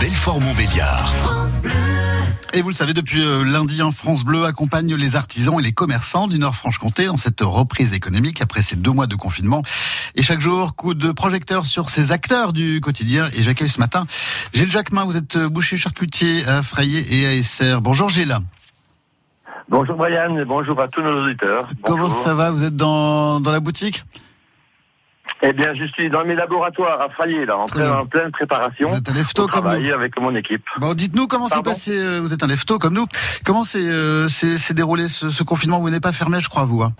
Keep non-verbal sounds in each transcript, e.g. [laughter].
Belfort-Montbéliard. Et vous le savez, depuis euh, lundi, en France Bleu accompagne les artisans et les commerçants du Nord-Franche-Comté dans cette reprise économique après ces deux mois de confinement. Et chaque jour, coup de projecteur sur ces acteurs du quotidien. Et j'accueille ce matin Gilles Jacquemin, vous êtes boucher charcutier à Frayer et à Esser. Bonjour Gilles. Bonjour Brian et bonjour à tous nos auditeurs. Comment Bonjour. ça va? Vous êtes dans, dans la boutique? Eh bien, je suis dans mes laboratoires à Frayer, là, en, pleine préparation. Vous êtes un lefto comme nous. avec mon équipe. Bon, dites-nous comment s'est passé, euh, vous êtes un lefto comme nous, comment s'est euh, s'est- déroulé ce, ce confinement? Vous n'êtes pas fermé, je crois, vous. hein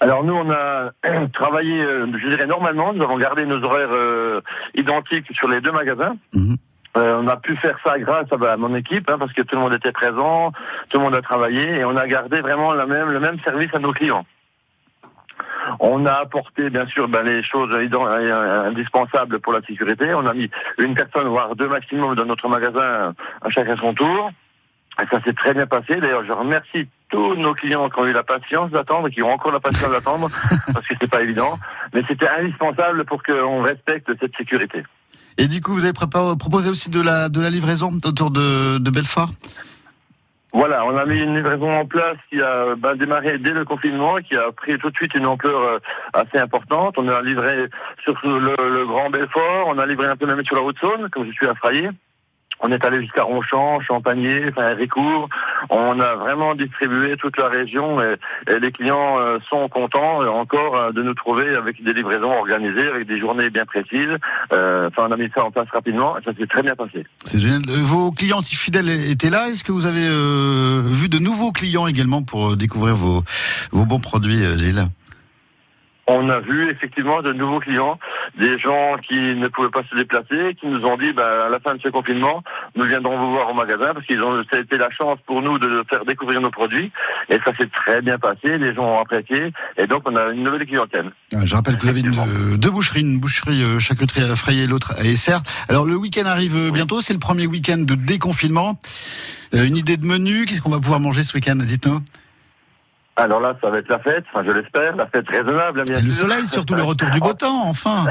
Alors nous, on a [clears throat] travaillé, euh, je dirais normalement, nous avons gardé nos horaires euh, identiques sur les deux magasins. Mhm. Euh, on a pu faire ça grâce à, bah, à mon équipe, hein, parce que tout le monde était présent, tout le monde a travaillé, et on a gardé vraiment la même, le même service à nos clients. On a apporté bien sûr ben, les choses euh, indispensables pour la sécurité. On a mis une personne, voire deux maximum dans notre magasin, à chacun son tour. Et ça s'est très bien passé. D'ailleurs, je remercie tous nos clients qui ont eu la patience d'attendre, qui ont encore la patience d'attendre, [laughs] parce que c'est pas évident. Mais c'était indispensable pour qu'on respecte cette sécurité. Et du coup, vous avez proposé aussi de la, de la livraison autour de, de Belfort? Voilà, on a mis une livraison en place qui a ben, démarré dès le confinement, qui a pris tout de suite une ampleur euh, assez importante. On a livré sur le, Grand Belfort, on a livré un peu même sur la Haute-Saône, comme je suis à. On est allé jusqu'à Ronchamp, Champagné, enfin Ricourt. On a vraiment distribué toute la région et, et les clients euh, sont contents euh, encore euh, de nous trouver avec des livraisons organisées, avec des journées bien précises. Enfin, on a mis ça en place rapidement et ça s'est très bien passé. C'est génial. Vos clients fidèles étaient là? Est-ce que vous avez vu de nouveaux clients également pour découvrir vos, vos bons produits, Gilles? On a vu effectivement de nouveaux clients, des gens qui ne pouvaient pas se déplacer, qui nous ont dit bah, à la fin de ce confinement, nous viendrons vous voir au magasin parce qu'ils ont ça a été la chance pour nous de faire découvrir nos produits et ça s'est très bien passé, les gens ont apprécié et donc on a une nouvelle clientèle. Ah, Je rappelle que vous avez une, euh, deux boucheries, une boucherie euh, charcuterie à et l'autre à Esser. Alors le week-end arrive euh, bientôt, c'est le premier week-end de déconfinement. Une idée de menu, qu'est-ce qu'on va pouvoir manger ce week-end Dites-nous? Alors là, ça va être la fête, enfin je l'espère, la fête raisonnable bien Le soleil, surtout le retour du beau [laughs] temps, enfin.